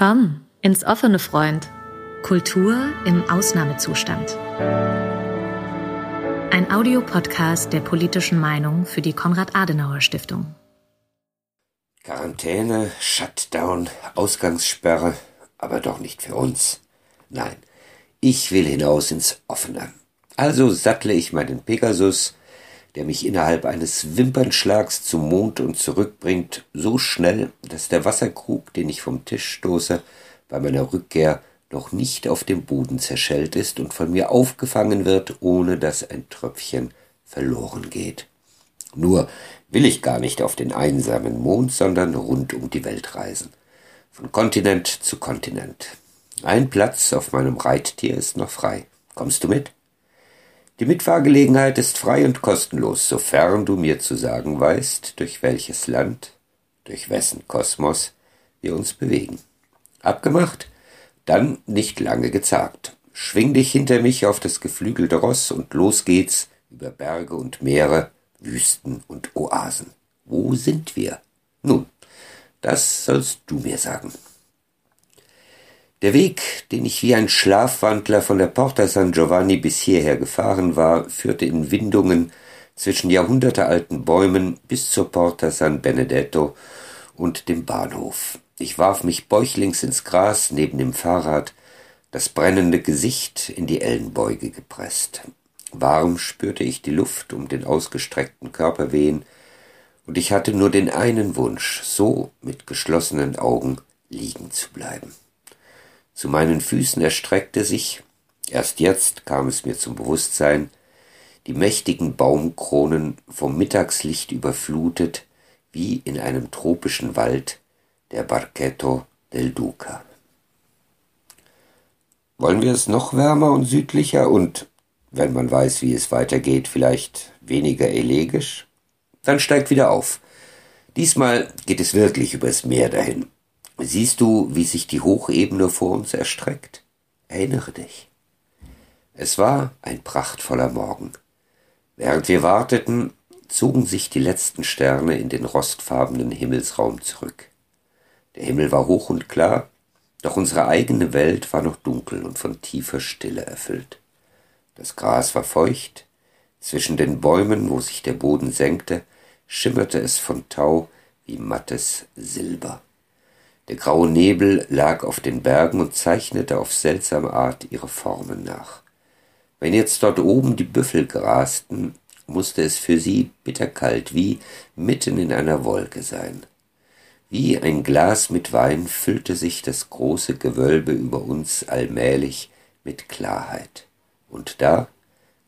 Willkommen ins offene Freund. Kultur im Ausnahmezustand. Ein Audiopodcast der politischen Meinung für die Konrad-Adenauer-Stiftung. Quarantäne, Shutdown, Ausgangssperre, aber doch nicht für uns. Nein, ich will hinaus ins Offene. Also sattle ich meinen Pegasus, der mich innerhalb eines Wimpernschlags zum Mond und zurückbringt, so schnell, dass der Wasserkrug, den ich vom Tisch stoße, bei meiner Rückkehr noch nicht auf dem Boden zerschellt ist und von mir aufgefangen wird, ohne dass ein Tröpfchen verloren geht. Nur will ich gar nicht auf den einsamen Mond, sondern rund um die Welt reisen. Von Kontinent zu Kontinent. Ein Platz auf meinem Reittier ist noch frei. Kommst du mit? Die Mitfahrgelegenheit ist frei und kostenlos, sofern du mir zu sagen weißt, durch welches Land, durch wessen Kosmos wir uns bewegen. Abgemacht? Dann nicht lange gezagt. Schwing dich hinter mich auf das geflügelte Ross und los geht's über Berge und Meere, Wüsten und Oasen. Wo sind wir? Nun, das sollst du mir sagen. Der Weg, den ich wie ein Schlafwandler von der Porta San Giovanni bis hierher gefahren war, führte in Windungen zwischen jahrhundertealten Bäumen bis zur Porta San Benedetto und dem Bahnhof. Ich warf mich bäuchlings ins Gras neben dem Fahrrad, das brennende Gesicht in die Ellenbeuge gepresst. Warm spürte ich die Luft um den ausgestreckten Körper wehen, und ich hatte nur den einen Wunsch, so mit geschlossenen Augen liegen zu bleiben. Zu meinen Füßen erstreckte sich, erst jetzt kam es mir zum Bewusstsein, die mächtigen Baumkronen vom Mittagslicht überflutet, wie in einem tropischen Wald der Barquetto del Duca. Wollen wir es noch wärmer und südlicher und, wenn man weiß, wie es weitergeht, vielleicht weniger elegisch? Dann steigt wieder auf. Diesmal geht es wirklich übers Meer dahin. Siehst du, wie sich die Hochebene vor uns erstreckt? Erinnere dich. Es war ein prachtvoller Morgen. Während wir warteten, zogen sich die letzten Sterne in den rostfarbenen Himmelsraum zurück. Der Himmel war hoch und klar, doch unsere eigene Welt war noch dunkel und von tiefer Stille erfüllt. Das Gras war feucht, zwischen den Bäumen, wo sich der Boden senkte, schimmerte es von Tau wie mattes Silber. Der graue Nebel lag auf den Bergen und zeichnete auf seltsame Art ihre Formen nach. Wenn jetzt dort oben die Büffel grasten, musste es für sie bitterkalt wie mitten in einer Wolke sein. Wie ein Glas mit Wein füllte sich das große Gewölbe über uns allmählich mit Klarheit. Und da,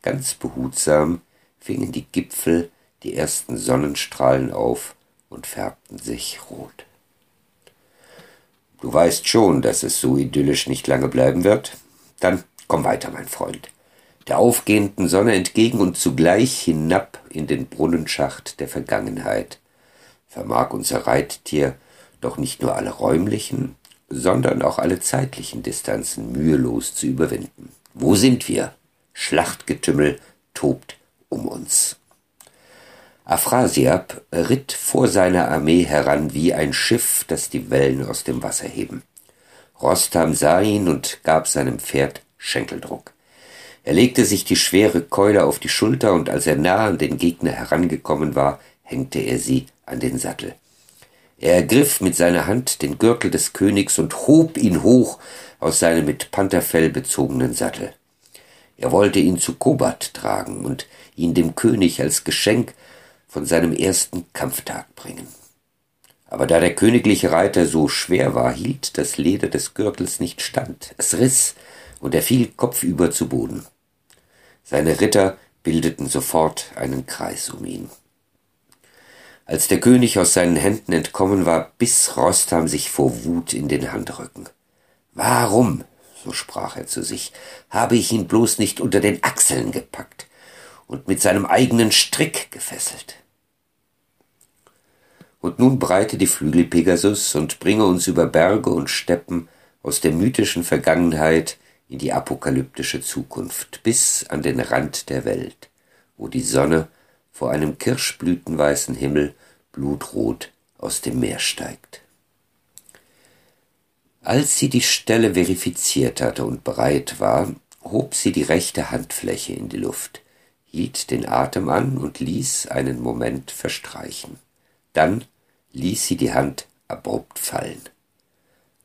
ganz behutsam, fingen die Gipfel die ersten Sonnenstrahlen auf und färbten sich rot. Du weißt schon, dass es so idyllisch nicht lange bleiben wird? Dann komm weiter, mein Freund. Der aufgehenden Sonne entgegen und zugleich hinab in den Brunnenschacht der Vergangenheit. Vermag unser Reittier doch nicht nur alle räumlichen, sondern auch alle zeitlichen Distanzen mühelos zu überwinden. Wo sind wir? Schlachtgetümmel tobt um uns. Afrasiab ritt vor seiner Armee heran wie ein Schiff, das die Wellen aus dem Wasser heben. Rostam sah ihn und gab seinem Pferd Schenkeldruck. Er legte sich die schwere Keule auf die Schulter, und als er nah an den Gegner herangekommen war, hängte er sie an den Sattel. Er ergriff mit seiner Hand den Gürtel des Königs und hob ihn hoch aus seinem mit Pantherfell bezogenen Sattel. Er wollte ihn zu Kobat tragen und ihn dem König als Geschenk von seinem ersten Kampftag bringen. Aber da der königliche Reiter so schwer war, hielt das Leder des Gürtels nicht stand. Es riss, und er fiel kopfüber zu Boden. Seine Ritter bildeten sofort einen Kreis um ihn. Als der König aus seinen Händen entkommen war, biss Rostam sich vor Wut in den Handrücken. Warum, so sprach er zu sich, habe ich ihn bloß nicht unter den Achseln gepackt und mit seinem eigenen Strick gefesselt? Und nun breite die Flügel Pegasus und bringe uns über Berge und Steppen aus der mythischen Vergangenheit in die apokalyptische Zukunft, bis an den Rand der Welt, wo die Sonne vor einem kirschblütenweißen Himmel blutrot aus dem Meer steigt. Als sie die Stelle verifiziert hatte und bereit war, hob sie die rechte Handfläche in die Luft, hielt den Atem an und ließ einen Moment verstreichen. Dann ließ sie die Hand abrupt fallen.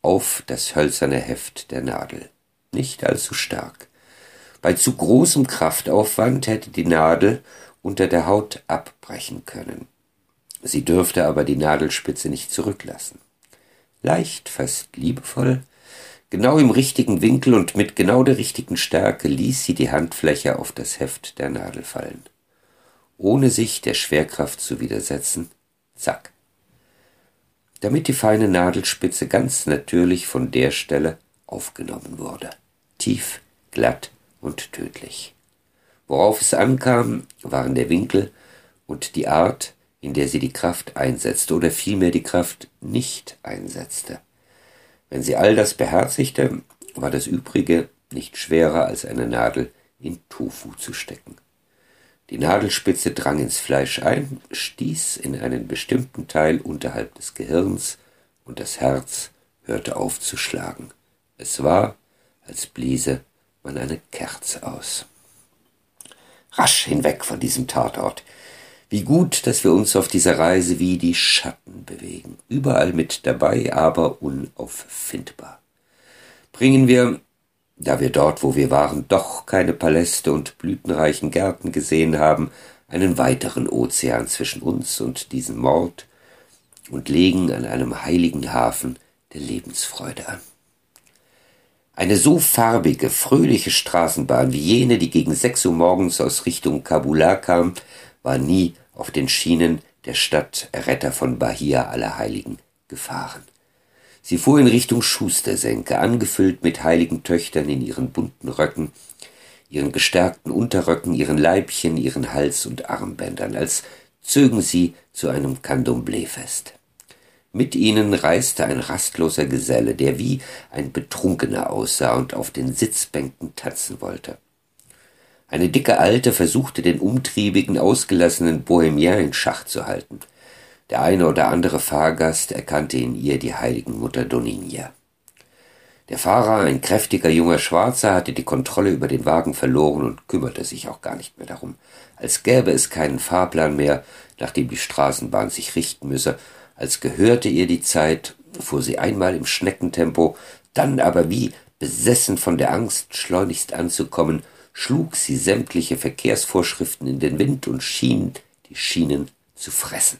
Auf das hölzerne Heft der Nadel. Nicht allzu stark. Bei zu großem Kraftaufwand hätte die Nadel unter der Haut abbrechen können. Sie dürfte aber die Nadelspitze nicht zurücklassen. Leicht, fast liebevoll, genau im richtigen Winkel und mit genau der richtigen Stärke ließ sie die Handfläche auf das Heft der Nadel fallen. Ohne sich der Schwerkraft zu widersetzen, zack. Damit die feine Nadelspitze ganz natürlich von der Stelle aufgenommen wurde. Tief, glatt und tödlich. Worauf es ankam, waren der Winkel und die Art, in der sie die Kraft einsetzte oder vielmehr die Kraft nicht einsetzte. Wenn sie all das beherzigte, war das Übrige nicht schwerer als eine Nadel in Tofu zu stecken. Die Nadelspitze drang ins Fleisch ein, stieß in einen bestimmten Teil unterhalb des Gehirns, und das Herz hörte auf zu schlagen. Es war, als bliese man eine Kerze aus. Rasch hinweg von diesem Tatort. Wie gut, dass wir uns auf dieser Reise wie die Schatten bewegen, überall mit dabei, aber unauffindbar. Bringen wir, da wir dort, wo wir waren, doch keine Paläste und blütenreichen Gärten gesehen haben, einen weiteren Ozean zwischen uns und diesem Mord und legen an einem heiligen Hafen der Lebensfreude an. Eine so farbige, fröhliche Straßenbahn wie jene, die gegen sechs Uhr morgens aus Richtung Kabula kam, war nie auf den Schienen der Stadt Retter von Bahia Allerheiligen gefahren. Sie fuhr in Richtung Schustersenke, angefüllt mit heiligen Töchtern in ihren bunten Röcken, ihren gestärkten Unterröcken, ihren Leibchen, ihren Hals- und Armbändern, als zögen sie zu einem Candomblé-Fest. Mit ihnen reiste ein rastloser Geselle, der wie ein Betrunkener aussah und auf den Sitzbänken tanzen wollte. Eine dicke Alte versuchte den umtriebigen, ausgelassenen Bohemien in Schach zu halten. Der eine oder andere Fahrgast erkannte in ihr die heiligen Mutter Doninia. Der Fahrer, ein kräftiger junger Schwarzer, hatte die Kontrolle über den Wagen verloren und kümmerte sich auch gar nicht mehr darum, als gäbe es keinen Fahrplan mehr, nach dem die Straßenbahn sich richten müsse, als gehörte ihr die Zeit, fuhr sie einmal im Schneckentempo, dann aber wie besessen von der Angst, schleunigst anzukommen, schlug sie sämtliche Verkehrsvorschriften in den Wind und schien die Schienen zu fressen.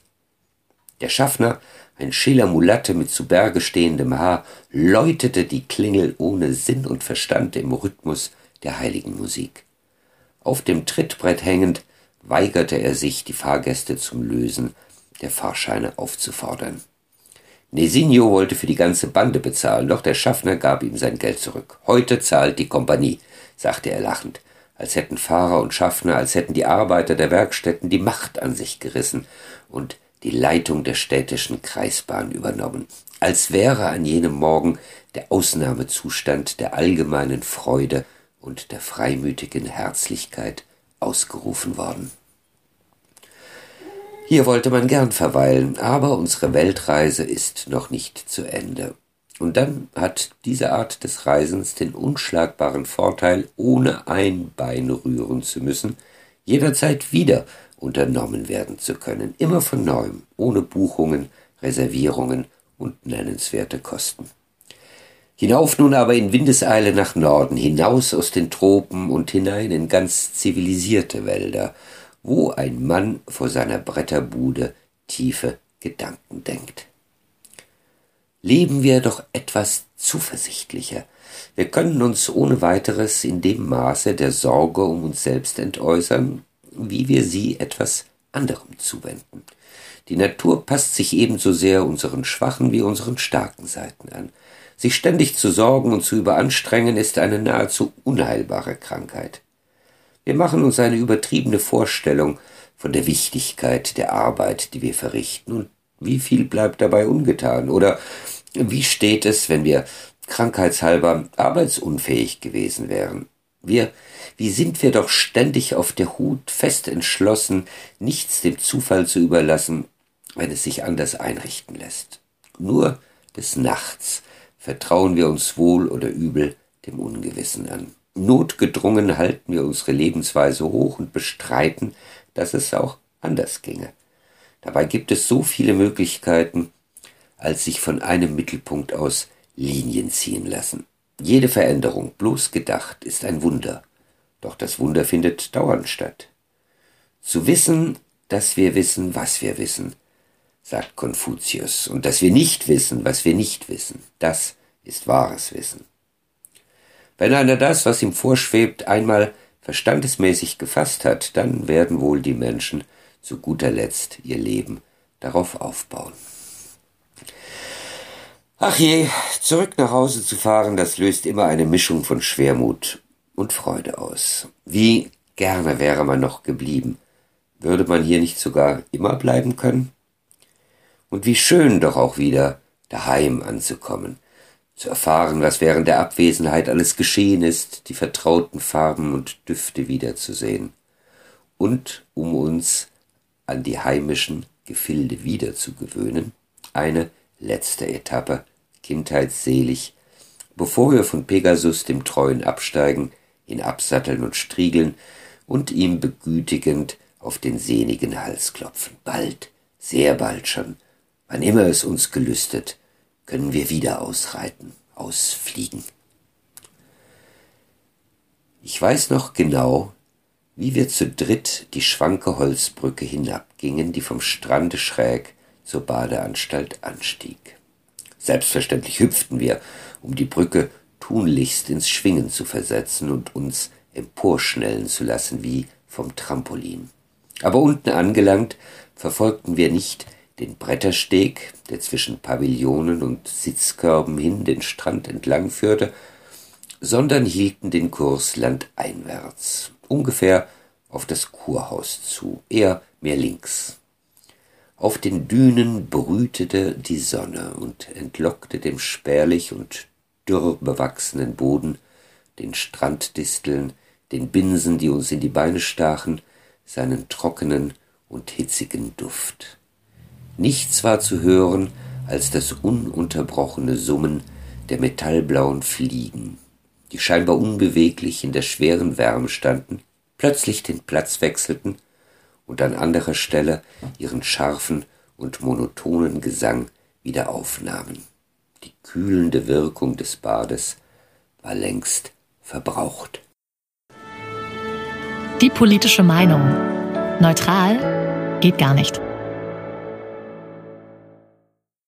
Der Schaffner, ein schäler Mulatte mit zu Berge stehendem Haar, läutete die Klingel ohne Sinn und Verstand im Rhythmus der heiligen Musik. Auf dem Trittbrett hängend weigerte er sich, die Fahrgäste zum Lösen der Fahrscheine aufzufordern. Nesinho wollte für die ganze Bande bezahlen, doch der Schaffner gab ihm sein Geld zurück. Heute zahlt die Kompanie, sagte er lachend als hätten Fahrer und Schaffner, als hätten die Arbeiter der Werkstätten die Macht an sich gerissen und die Leitung der städtischen Kreisbahn übernommen, als wäre an jenem Morgen der Ausnahmezustand der allgemeinen Freude und der freimütigen Herzlichkeit ausgerufen worden. Hier wollte man gern verweilen, aber unsere Weltreise ist noch nicht zu Ende. Und dann hat diese Art des Reisens den unschlagbaren Vorteil, ohne ein Bein rühren zu müssen, jederzeit wieder unternommen werden zu können, immer von neuem, ohne Buchungen, Reservierungen und nennenswerte Kosten. Hinauf nun aber in Windeseile nach Norden, hinaus aus den Tropen und hinein in ganz zivilisierte Wälder, wo ein Mann vor seiner Bretterbude tiefe Gedanken denkt leben wir doch etwas zuversichtlicher. Wir können uns ohne weiteres in dem Maße der Sorge um uns selbst entäußern, wie wir sie etwas anderem zuwenden. Die Natur passt sich ebenso sehr unseren schwachen wie unseren starken Seiten an. Sich ständig zu sorgen und zu überanstrengen ist eine nahezu unheilbare Krankheit. Wir machen uns eine übertriebene Vorstellung von der Wichtigkeit der Arbeit, die wir verrichten, und wie viel bleibt dabei ungetan, oder wie steht es, wenn wir krankheitshalber arbeitsunfähig gewesen wären? Wir, wie sind wir doch ständig auf der Hut, fest entschlossen, nichts dem Zufall zu überlassen, wenn es sich anders einrichten lässt. Nur des Nachts vertrauen wir uns wohl oder übel dem Ungewissen an. Notgedrungen halten wir unsere Lebensweise hoch und bestreiten, dass es auch anders ginge. Dabei gibt es so viele Möglichkeiten, als sich von einem Mittelpunkt aus Linien ziehen lassen. Jede Veränderung, bloß gedacht, ist ein Wunder. Doch das Wunder findet dauernd statt. Zu wissen, dass wir wissen, was wir wissen, sagt Konfuzius, und dass wir nicht wissen, was wir nicht wissen, das ist wahres Wissen. Wenn einer das, was ihm vorschwebt, einmal verstandesmäßig gefasst hat, dann werden wohl die Menschen zu guter Letzt ihr Leben darauf aufbauen. Ach je, zurück nach Hause zu fahren, das löst immer eine Mischung von Schwermut und Freude aus. Wie gerne wäre man noch geblieben. Würde man hier nicht sogar immer bleiben können? Und wie schön doch auch wieder daheim anzukommen, zu erfahren, was während der Abwesenheit alles geschehen ist, die vertrauten Farben und Düfte wiederzusehen. Und um uns an die heimischen Gefilde wiederzugewöhnen, eine letzte Etappe, kindheitsselig, bevor wir von Pegasus dem Treuen absteigen, ihn absatteln und striegeln und ihm begütigend auf den sehnigen Hals klopfen. Bald, sehr bald schon, wann immer es uns gelüstet, können wir wieder ausreiten, ausfliegen. Ich weiß noch genau, wie wir zu dritt die schwanke Holzbrücke hinabgingen, die vom Strande schräg zur Badeanstalt anstieg. Selbstverständlich hüpften wir, um die Brücke tunlichst ins Schwingen zu versetzen und uns emporschnellen zu lassen wie vom Trampolin. Aber unten angelangt, verfolgten wir nicht den Brettersteg, der zwischen Pavillionen und Sitzkörben hin den Strand entlang führte, sondern hielten den Kurs landeinwärts, ungefähr auf das Kurhaus zu, eher mehr links. Auf den Dünen brütete die Sonne und entlockte dem spärlich und dürr bewachsenen Boden, den Stranddisteln, den Binsen, die uns in die Beine stachen, seinen trockenen und hitzigen Duft. Nichts war zu hören als das ununterbrochene Summen der metallblauen Fliegen, die scheinbar unbeweglich in der schweren Wärme standen, plötzlich den Platz wechselten und an anderer Stelle ihren scharfen und monotonen Gesang wieder aufnahmen. Die kühlende Wirkung des Bades war längst verbraucht. Die politische Meinung. Neutral geht gar nicht.